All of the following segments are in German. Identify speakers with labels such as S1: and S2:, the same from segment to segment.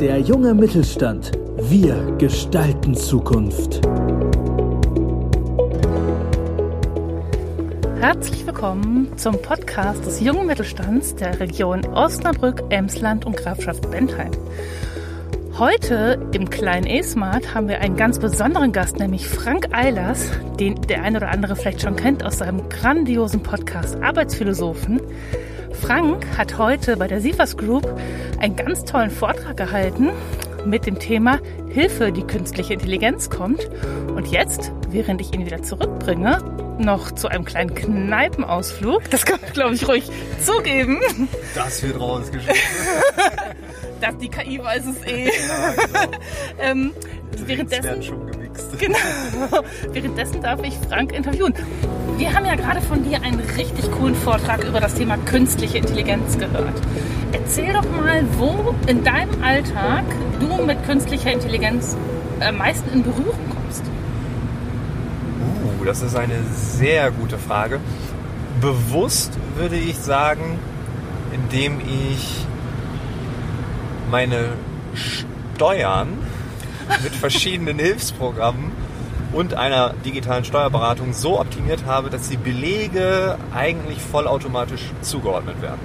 S1: Der junge Mittelstand. Wir gestalten Zukunft.
S2: Herzlich willkommen zum Podcast des jungen Mittelstands der Region Osnabrück, Emsland und Grafschaft Bentheim. Heute im kleinen E-Smart haben wir einen ganz besonderen Gast, nämlich Frank Eilers, den der eine oder andere vielleicht schon kennt aus seinem grandiosen Podcast Arbeitsphilosophen. Frank hat heute bei der Sifas Group einen ganz tollen Vortrag gehalten mit dem Thema Hilfe, die künstliche Intelligenz kommt. Und jetzt, während ich ihn wieder zurückbringe, noch zu einem kleinen Kneipenausflug. Das kann ich, glaube ich, ruhig zugeben.
S3: Das wird rausgeschnitten.
S2: dass die KI weiß es eh. ähm, währenddessen,
S3: gemixt.
S2: genau, währenddessen darf ich Frank interviewen. Wir haben ja gerade von dir einen richtig coolen Vortrag über das Thema künstliche Intelligenz gehört. Erzähl doch mal, wo in deinem Alltag du mit künstlicher Intelligenz am meisten in Berührung kommst.
S3: Uh, das ist eine sehr gute Frage. Bewusst würde ich sagen, indem ich meine Steuern mit verschiedenen Hilfsprogrammen und einer digitalen Steuerberatung so optimiert habe, dass die Belege eigentlich vollautomatisch zugeordnet werden.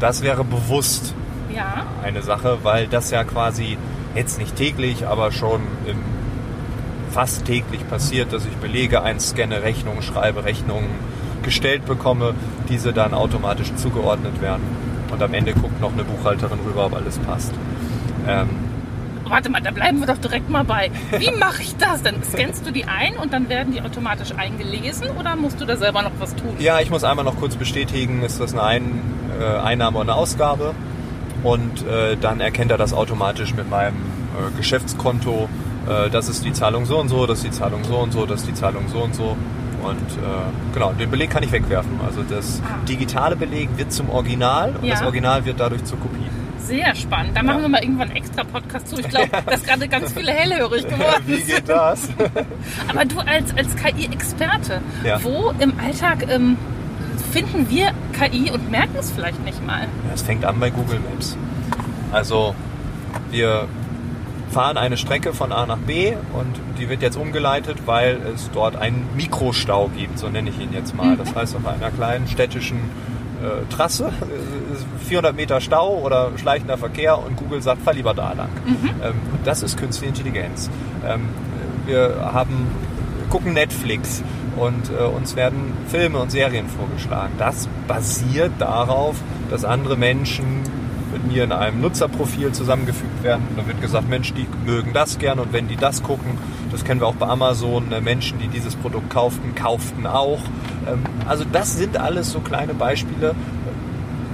S3: Das wäre bewusst
S2: Ja,
S3: eine Sache, weil das ja quasi jetzt nicht täglich, aber schon im fast täglich passiert, dass ich Belege einscanne, Rechnungen schreibe, Rechnungen gestellt bekomme, diese dann automatisch zugeordnet werden. Und am Ende guckt noch eine Buchhalterin rüber, ob alles passt. Ähm,
S2: warte mal, da bleiben wir doch direkt mal bei. Wie mache ich das? Dann scannst du die ein und dann werden die automatisch eingelesen oder musst du da selber noch was tun?
S3: ja, ich muss einmal noch kurz bestätigen, ist das eine ein äh, Einnahme oder eine Ausgabe? Und äh, dann erkennt er das automatisch mit meinem äh, Geschäftskonto. Äh, das ist die Zahlung so und so, das ist die Zahlung so und so, das ist die Zahlung so und so. Und äh, genau, den Beleg kann ich wegwerfen. Also das
S2: Ah.
S3: digitale Beleg wird zum Original und
S2: Ja.
S3: das Original wird dadurch zur Kopie.
S2: Sehr spannend. Da machen
S3: Ja.
S2: wir mal irgendwann einen extra Podcast zu. Ich glaube, dass gerade ganz viele hellhörig geworden
S3: Wie
S2: sind.
S3: geht das?
S2: Aber du als, als KI-Experte,
S3: Ja.
S2: wo im Alltag ähm, finden wir KI und merken es vielleicht nicht mal?
S3: Es fängt an bei Google Maps. Also wir fahren eine Strecke von A nach B und die wird jetzt umgeleitet, weil es dort einen Mikrostau gibt, so nenne ich ihn jetzt mal. Das heißt, auf einer kleinen städtischen äh, Trasse, äh, 400 Meter Stau oder schleichender Verkehr und Google sagt, fahr lieber da lang. Ähm, das ist künstliche Intelligenz. Ähm, wir haben, gucken Netflix und äh, uns werden Filme und Serien vorgeschlagen. Das basiert darauf, dass andere Menschen mit mir in einem Nutzerprofil zusammengefügt werden. Dann wird gesagt, Mensch, die mögen das gerne und wenn die das gucken, das kennen wir auch bei Amazon, äh, Menschen, die dieses Produkt kauften, kauften auch. Ähm, Also das sind alles so kleine Beispiele, äh,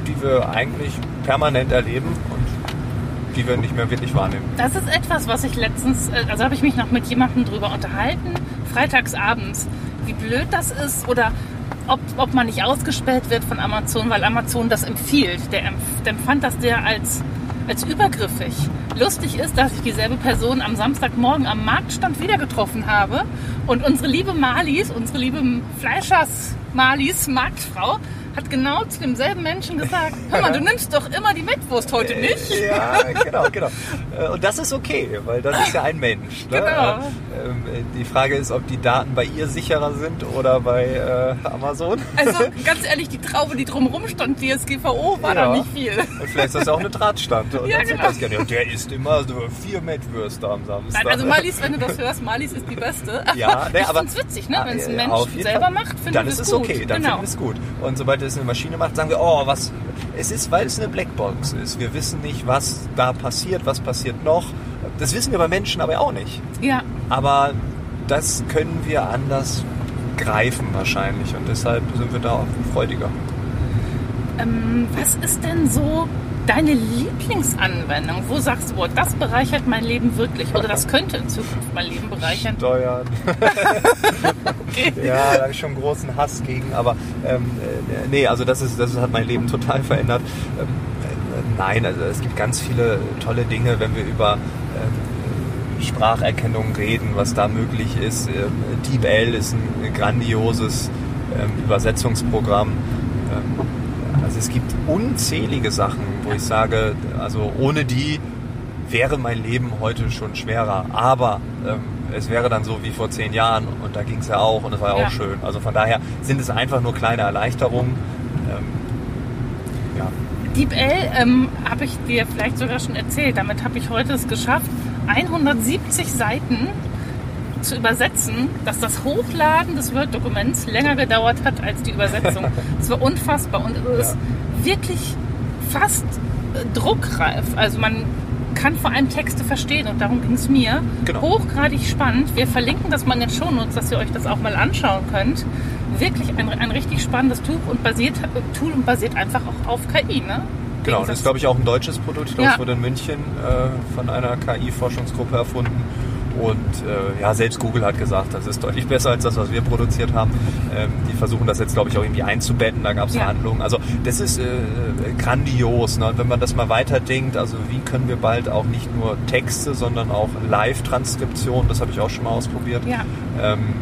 S3: die wir eigentlich permanent erleben und die wir nicht mehr wirklich wahrnehmen.
S2: Das ist etwas, was ich letztens, äh, also habe ich mich noch mit jemandem drüber unterhalten, freitagsabends, wie blöd das ist oder ob, ob man nicht ausgespäht wird von Amazon, weil Amazon das empfiehlt. Der, empf- der empfand das der als, als übergriffig. Lustig ist, dass ich dieselbe Person am Samstagmorgen am Marktstand wieder getroffen habe und unsere liebe Marlies, unsere liebe Fleischers Marlies, Marktfrau, hat genau zu demselben Menschen gesagt, hör mal, du nimmst doch immer die Mettwurst heute nicht.
S3: Ja, genau, genau. Äh, Und das ist okay, weil das ist ja ein Mensch. Ne?
S2: Genau.
S3: Ähm, Die Frage ist, ob die Daten bei ihr sicherer sind oder bei äh, Amazon.
S2: Also ganz ehrlich, die Traube, die drumherum stand, DSGVO, war da
S3: Ja.
S2: nicht viel.
S3: Und vielleicht ist das auch eine Drahtstand. Und
S2: Ja,
S3: dann
S2: genau.
S3: das gerne. Der isst immer so vier Mettwürste am Samstag.
S2: Nein, also Marlies, wenn du das hörst, Marlies ist die Beste.
S3: Ja, ne,
S2: ich
S3: aber-
S2: find's witzig, ne? Wenn es ein
S3: Ja,
S2: Mensch selber
S3: Fall.
S2: macht, finden
S3: dann
S2: wir
S3: ist
S2: es
S3: es
S2: gut.
S3: okay, dann
S2: genau.
S3: finden wir es gut. Und sobald es eine Maschine macht, sagen wir, oh, was. Es ist, weil es eine Blackbox ist. Wir wissen nicht, was da passiert, was passiert noch. Das wissen wir bei Menschen aber auch nicht.
S2: Ja,
S3: Aber das können wir anders greifen wahrscheinlich und deshalb sind wir da auch freudiger.
S2: ähm, was ist denn so deine Lieblingsanwendung? Wo sagst du, boah, das bereichert mein Leben wirklich oder das könnte in Zukunft mein Leben bereichern?
S3: Steuern. ja, da habe ich schon großen Hass gegen, aber ähm, äh, nee, also das, ist, das hat mein Leben total verändert. Ähm, äh, nein, also es gibt ganz viele tolle Dinge, wenn wir über ähm, Spracherkennung reden, was da möglich ist. Ähm, DeepL ist ein grandioses ähm, Übersetzungsprogramm. Also es gibt unzählige Sachen, wo ich sage, also ohne die wäre mein Leben heute schon schwerer. Aber ähm, es wäre dann so wie vor zehn Jahren und da ging es ja auch und es war ja
S2: Ja.
S3: auch schön. Also von daher sind es einfach nur kleine Erleichterungen. Ähm, ja.
S2: DeepL ähm, habe ich dir vielleicht sogar schon erzählt. Damit habe ich heute es geschafft, 170 Seiten zu übersetzen, dass das Hochladen des Word-Dokuments länger gedauert hat als die Übersetzung. Es war unfassbar und es ist wirklich fast äh, druckreif. Also man kann vor allem Texte verstehen und darum ging es mir.
S3: Genau.
S2: Hochgradig spannend. Wir verlinken das mal in den Shownotes, dass ihr euch das auch mal anschauen könnt. Wirklich ein, ein richtig spannendes Tuch und basiert, Tool und basiert einfach auch auf KI. Ne?
S3: Genau, das ist glaube ich auch ein deutsches Produkt. Ich glaube,
S2: Ja.
S3: es wurde in München äh, von einer KI-Forschungsgruppe erfunden. Und äh, ja, selbst Google hat gesagt, das ist deutlich besser als das, was wir produziert haben. Ähm, die versuchen das jetzt, glaube ich, auch irgendwie einzubetten. Da gab es
S2: Ja.
S3: Verhandlungen. Also das ist äh, grandios. Ne? Und wenn man das mal weiterdenkt, also wie können wir bald auch nicht nur Texte, sondern auch Live-Transkription, das habe ich auch schon mal ausprobiert.
S2: Ja.
S3: Ähm,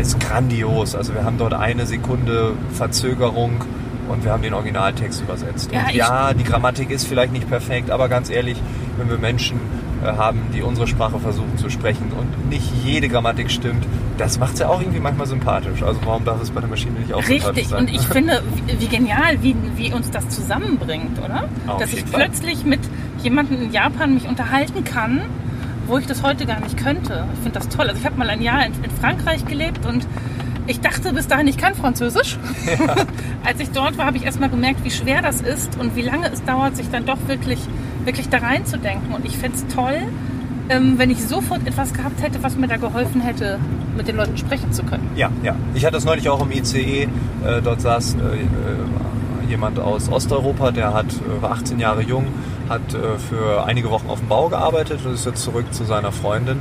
S3: ist grandios. Also wir haben dort eine Sekunde Verzögerung und wir haben den Originaltext übersetzt.
S2: Ja,
S3: ja, die Grammatik ist vielleicht nicht perfekt, aber ganz ehrlich, wenn wir Menschen haben, die unsere Sprache versuchen zu sprechen und nicht jede Grammatik stimmt, das macht es ja auch irgendwie manchmal sympathisch. Also warum darf es bei der Maschine nicht auch sympathisch
S2: Richtig,
S3: sein?
S2: und ich finde, wie, wie genial, wie, wie uns das zusammenbringt, oder?
S3: Auf
S2: Dass ich
S3: Fall.
S2: plötzlich mit jemandem in Japan mich unterhalten kann, wo ich das heute gar nicht könnte. Ich finde das toll. Also ich habe mal ein Jahr in, in Frankreich gelebt und ich dachte bis dahin, ich kann Französisch. Als ich dort war, habe ich erst mal gemerkt, wie schwer das ist und wie lange es dauert, sich dann doch wirklich, wirklich da reinzudenken. Und ich fände es toll, ähm, wenn ich sofort etwas gehabt hätte, was mir da geholfen hätte, mit den Leuten sprechen zu können.
S3: Ja, ja. Ich hatte das neulich auch im ICE. Äh, dort saß äh, äh, jemand aus Osteuropa, der hat, äh, war 18 Jahre jung, hat äh, für einige Wochen auf dem Bau gearbeitet und ist jetzt zurück zu seiner Freundin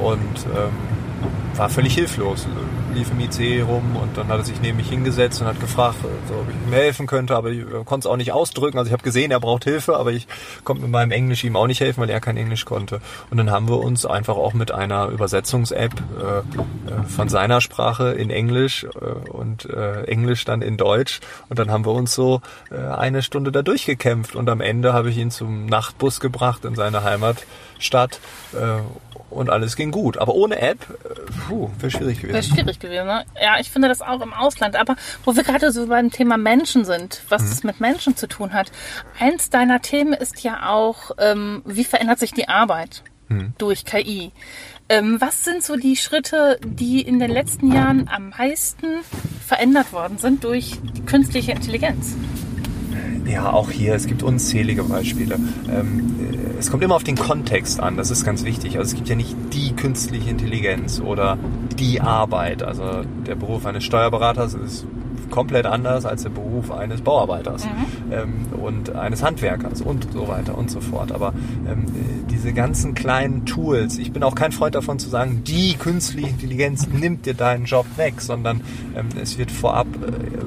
S3: und ähm, war völlig hilflos. Lief im ICE rum und dann hat er sich neben mich hingesetzt und hat gefragt, so, ob ich ihm helfen könnte, aber ich konnte es auch nicht ausdrücken. Also ich habe gesehen, er braucht Hilfe, aber ich konnte mit meinem Englisch ihm auch nicht helfen, weil er kein Englisch konnte. Und dann haben wir uns einfach auch mit einer Übersetzungs-App äh, äh, von seiner Sprache in Englisch äh, und äh, Englisch dann in Deutsch und dann haben wir uns so äh, eine Stunde da durchgekämpft und am Ende habe ich ihn zum Nachtbus gebracht in seine Heimatstadt äh, und alles ging gut. Aber ohne App, puh, wäre schwierig gewesen.
S2: Wäre schwierig gewesen, ne? Ja, ich finde das auch im Ausland. Aber wo wir gerade so beim Thema Menschen sind, was
S3: Mhm.
S2: es mit Menschen zu tun hat. Eins deiner Themen ist ja auch, ähm, wie verändert sich die Arbeit
S3: Mhm.
S2: durch KI? Ähm, was sind so die Schritte, die in den letzten Jahren am meisten verändert worden sind durch künstliche Intelligenz?
S3: Ja, auch hier, es gibt unzählige Beispiele. Ähm, äh, es kommt immer auf den Kontext an, das ist ganz wichtig. Also es gibt ja nicht die künstliche Intelligenz oder die Arbeit. Also der Beruf eines Steuerberaters ist komplett anders als der Beruf eines Bauarbeiters ähm, und eines Handwerkers und so weiter und so fort. Aber ähm, äh, diese ganzen kleinen Tools, ich bin auch kein Freund davon zu sagen, die künstliche Intelligenz nimmt dir deinen Job weg, sondern ähm, es wird vorab äh,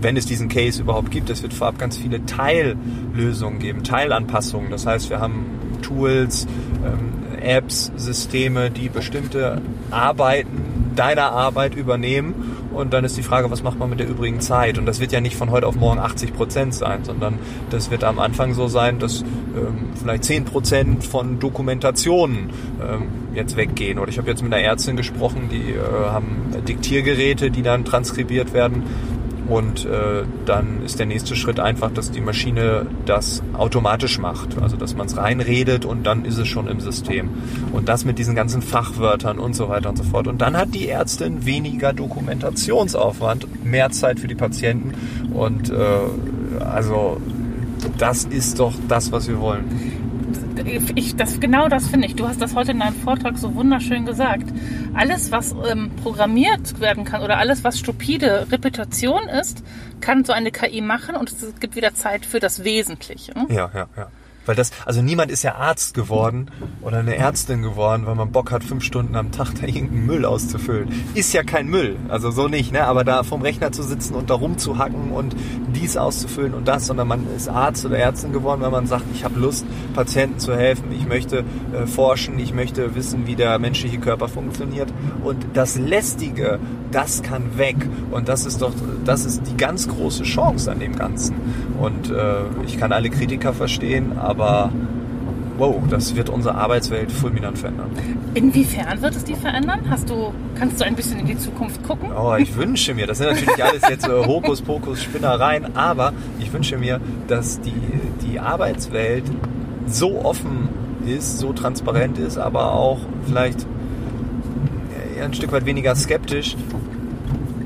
S3: wenn es diesen Case überhaupt gibt, es wird vorab ganz viele Teillösungen geben, Teilanpassungen. Das heißt, wir haben Tools, ähm, Apps, Systeme, die bestimmte Arbeiten deiner Arbeit übernehmen. Und dann ist die Frage, was macht man mit der übrigen Zeit? Und das wird ja nicht von heute auf morgen 80 Prozent sein, sondern das wird am Anfang so sein, dass ähm, vielleicht 10 Prozent von Dokumentationen ähm, jetzt weggehen. Oder ich habe jetzt mit einer Ärztin gesprochen, die äh, haben Diktiergeräte, die dann transkribiert werden. Und äh, dann ist der nächste Schritt einfach, dass die Maschine das automatisch macht. Also dass man es reinredet und dann ist es schon im System. Und das mit diesen ganzen Fachwörtern und so weiter und so fort. Und dann hat die Ärztin weniger Dokumentationsaufwand, mehr Zeit für die Patienten. Und äh, also das ist doch das, was wir wollen.
S2: Ich, das, genau das finde ich. Du hast das heute in deinem Vortrag so wunderschön gesagt. Alles, was ähm, programmiert werden kann oder alles, was stupide Repetition ist, kann so eine KI machen und es gibt wieder Zeit für das Wesentliche. ne?
S3: Ja, ja, ja. Weil das, also niemand ist ja Arzt geworden oder eine Ärztin geworden, weil man Bock hat, fünf Stunden am Tag da irgendeinen Müll auszufüllen. Ist ja kein Müll, also so nicht, ne? Aber da vom Rechner zu sitzen und da rumzuhacken und dies auszufüllen und das, sondern man ist Arzt oder Ärztin geworden, weil man sagt, ich habe Lust, Patienten zu helfen, ich möchte äh, forschen, ich möchte wissen, wie der menschliche Körper funktioniert. Und das Lästige, das kann weg. Und das ist doch, das ist die ganz große Chance an dem Ganzen. Und äh, ich kann alle Kritiker verstehen, aber wow, das wird unsere Arbeitswelt fulminant verändern.
S2: Inwiefern wird es die verändern? Hast du, kannst du ein bisschen in die Zukunft gucken?
S3: Oh, ich wünsche mir, das sind natürlich alles jetzt äh, Hokuspokus, Spinnereien, aber ich wünsche mir, dass die, die Arbeitswelt so offen ist, so transparent ist, aber auch vielleicht äh, ein Stück weit weniger skeptisch,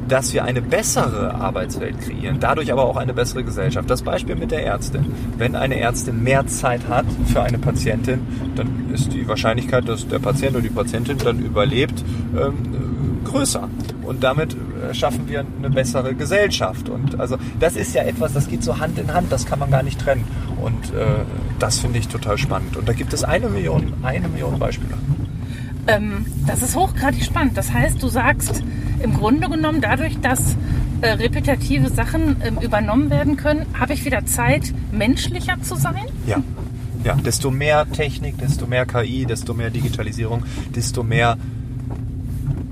S3: dass wir eine bessere Arbeitswelt kreieren, dadurch aber auch eine bessere Gesellschaft. Das Beispiel mit der Ärztin. Wenn eine Ärztin mehr Zeit hat für eine Patientin, dann ist die Wahrscheinlichkeit, dass der Patient oder die Patientin dann überlebt, ähm, größer. Und damit äh, schaffen wir eine bessere Gesellschaft. Und also das ist ja etwas, das geht so Hand in Hand, das kann man gar nicht trennen. Und äh, das finde ich total spannend. Und da gibt es eine Million, eine Million Beispiele.
S2: Ähm, das ist hochgradig spannend. Das heißt, du sagst im Grunde genommen, dadurch, dass äh, repetitive Sachen ähm, übernommen werden können, habe ich wieder Zeit, menschlicher zu sein?
S3: Ja. Ja, desto mehr Technik, desto mehr KI, desto mehr Digitalisierung, desto mehr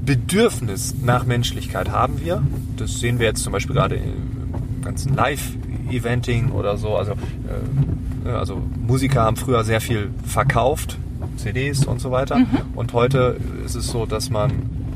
S3: Bedürfnis nach Menschlichkeit haben wir. Das sehen wir jetzt zum Beispiel gerade im ganzen Live-Eventing oder so. Also, äh, also Musiker haben früher sehr viel verkauft, CDs und so weiter. Mhm. Und heute ist es so, dass man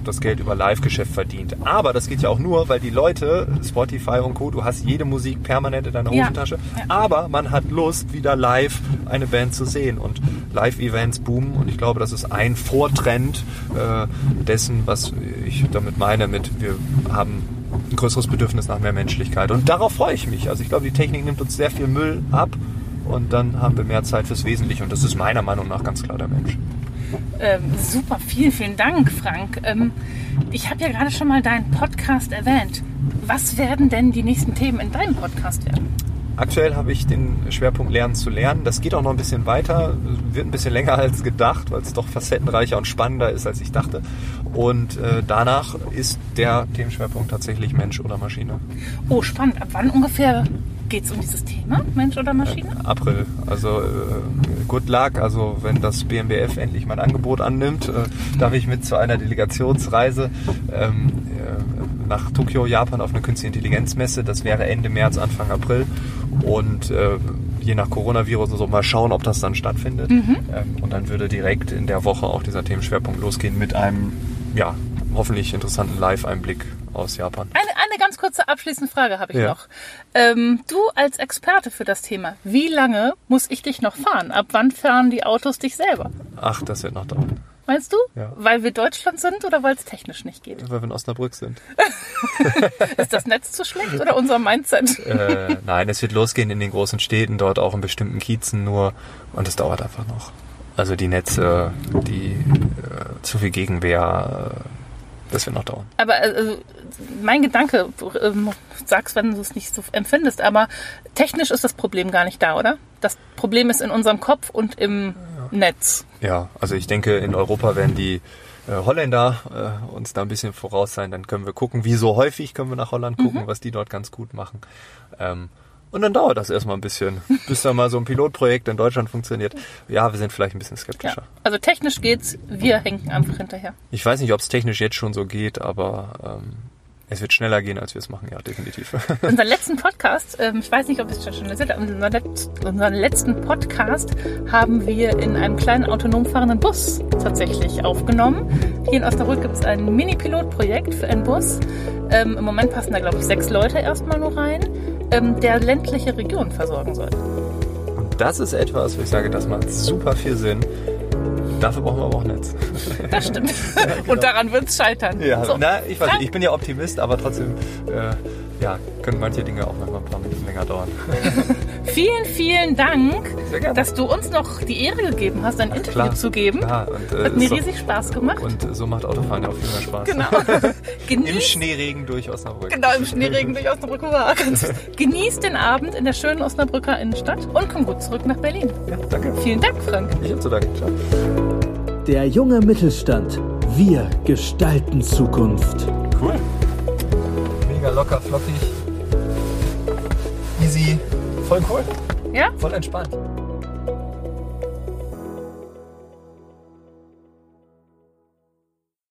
S3: das Geld über Live-Geschäft verdient. Aber das geht ja auch nur, weil die Leute, Spotify und Co., du hast jede Musik permanent in deiner
S2: Ja.
S3: Hosentasche.
S2: Ja.
S3: Aber man hat Lust, wieder live eine Band zu sehen. Und Live-Events boomen. Und ich glaube, das ist ein Vortrend äh, dessen, was ich damit meine, mit wir haben ein größeres Bedürfnis nach mehr Menschlichkeit. Und darauf freue ich mich. Also ich glaube, die Technik nimmt uns sehr viel Müll ab. Und dann haben wir mehr Zeit fürs Wesentliche. Und das ist meiner Meinung nach ganz klar der Mensch.
S2: Ähm, super, vielen, vielen Dank, Frank. Ähm, ich habe ja gerade schon mal deinen Podcast erwähnt. Was werden denn die nächsten Themen in deinem Podcast werden?
S3: Aktuell habe ich den Schwerpunkt Lernen zu lernen. Das geht auch noch ein bisschen weiter, wird ein bisschen länger als gedacht, weil es doch facettenreicher und spannender ist, als ich dachte. Und äh, danach ist der Themenschwerpunkt tatsächlich Mensch oder Maschine.
S2: Oh, spannend. Ab wann ungefähr geht es um dieses Thema, Mensch oder Maschine?
S3: April. Also äh, good luck. Also wenn das BMBF endlich mein Angebot annimmt, äh, darf ich mit zu einer Delegationsreise ähm, äh, nach Tokio, Japan auf eine Künstliche Intelligenzmesse. Das wäre Ende März, Anfang April. Und äh, je nach Coronavirus und so mal schauen, ob das dann stattfindet. Ähm, und dann würde direkt in der Woche auch dieser Themenschwerpunkt losgehen mit einem, ja, hoffentlich interessanten Live-Einblick aus Japan.
S2: Eine, eine ganz kurze abschließende Frage habe ich
S3: Ja.
S2: noch. Ähm, du als Experte für das Thema, wie lange muss ich dich noch fahren? Ab wann fahren die Autos dich selber?
S3: Ach, das wird noch dauern,
S2: Meinst du?
S3: Ja.
S2: Weil wir Deutschland sind oder weil es technisch nicht geht?
S3: weil wir in Osnabrück sind.
S2: Ist das Netz zu schlecht oder unser Mindset?
S3: äh, nein, es wird losgehen in den großen Städten, dort auch in bestimmten Kiezen nur. Und es dauert einfach noch. Also die Netze, die äh, zu viel Gegenwehr, äh, das wird noch dauern.
S2: Aber also, mein Gedanke, ähm, sagst, wenn du es nicht so empfindest, aber technisch ist das Problem gar nicht da, oder? Das Problem ist in unserem Kopf und im Netz.
S3: Ja, also ich denke, in Europa werden die äh, Holländer äh, uns da ein bisschen voraus sein. Dann können wir gucken, wie so häufig können wir nach Holland gucken, was die dort ganz gut machen. Ähm, und dann dauert das erstmal ein bisschen, bis da mal so ein Pilotprojekt in Deutschland funktioniert. Ja, wir sind vielleicht ein bisschen
S2: Ja.
S3: skeptischer.
S2: Also technisch geht's, wir hängen einfach hinterher.
S3: Ich weiß nicht, ob es technisch jetzt schon so geht, aber ähm, es wird schneller gehen, als wir es machen, ja, definitiv.
S2: Unseren letzten Podcast, ähm, ich weiß nicht, ob es schon letz- unseren letzten Podcast haben wir in einem kleinen autonom fahrenden Bus tatsächlich aufgenommen. Hier in Osnabrück gibt es ein Mini-Pilotprojekt für einen Bus. Ähm, Im Moment passen da, glaube ich, sechs Leute erstmal nur rein, ähm, der ländliche Regionen versorgen soll.
S3: Und das ist etwas, wo ich sage, das macht super viel Sinn. Dafür brauchen wir aber auch Netz.
S2: Das stimmt. Und daran wird es scheitern.
S3: Ja,
S2: So.
S3: na, ich weiß nicht, ich bin ja Optimist, aber trotzdem, äh, ja, können manche Dinge auch manchmal ein paar Minuten länger dauern.
S2: Vielen, vielen Dank, dass du uns noch die Ehre gegeben hast, ein Interview
S3: Klar.
S2: zu geben.
S3: Klar, und, äh,
S2: Hat mir
S3: doch-
S2: riesig Spaß gemacht.
S3: Und so macht Autofahren ja auch viel mehr Spaß.
S2: Genau.
S3: Im
S2: Genieß,
S3: Schneeregen durch Osnabrück.
S2: genau, im Schneeregen durch Osnabrück. Hurra. Genieß den Abend in der schönen Osnabrücker Innenstadt und komm gut zurück nach Berlin.
S3: Ja, danke.
S2: Vielen Dank, Frank.
S3: Ich hab zu danken. Ciao.
S1: Der junge Mittelstand. Wir gestalten Zukunft.
S3: Cool. Mega locker, flockig. Voll cool.
S2: Ja?
S3: Voll entspannt.